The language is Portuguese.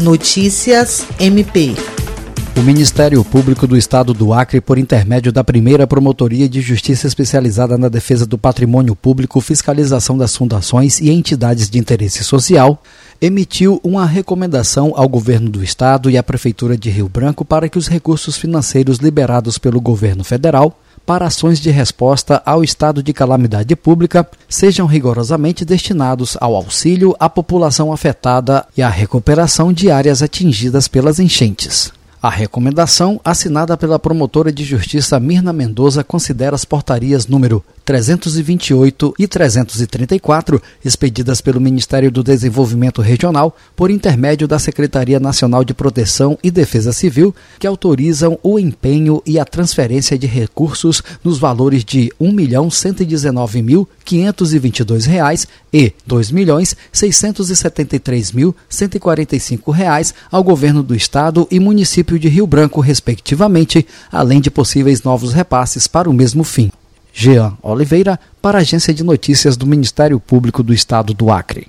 Notícias MP. O Ministério Público do Estado do Acre, por intermédio da primeira Promotoria de Justiça especializada na defesa do patrimônio público, fiscalização das fundações e entidades de interesse social, emitiu uma recomendação ao governo do estado e à Prefeitura de Rio Branco para que os recursos financeiros liberados pelo governo federal para ações de resposta ao estado de calamidade pública sejam rigorosamente destinados ao auxílio à população afetada e à recuperação de áreas atingidas pelas enchentes. A recomendação, assinada pela promotora de justiça Mirna Mendoza, considera as portarias número 328 e 334, expedidas pelo Ministério do Desenvolvimento Regional por intermédio da Secretaria Nacional de Proteção e Defesa Civil, que autorizam o empenho e a transferência de recursos nos valores de R$ 1.119.522 e R$ 2.673.145 ao governo do Estado e município de Rio Branco, respectivamente, além de possíveis novos repasses para o mesmo fim. Jean Oliveira, para a Agência de Notícias do Ministério Público do Estado do Acre.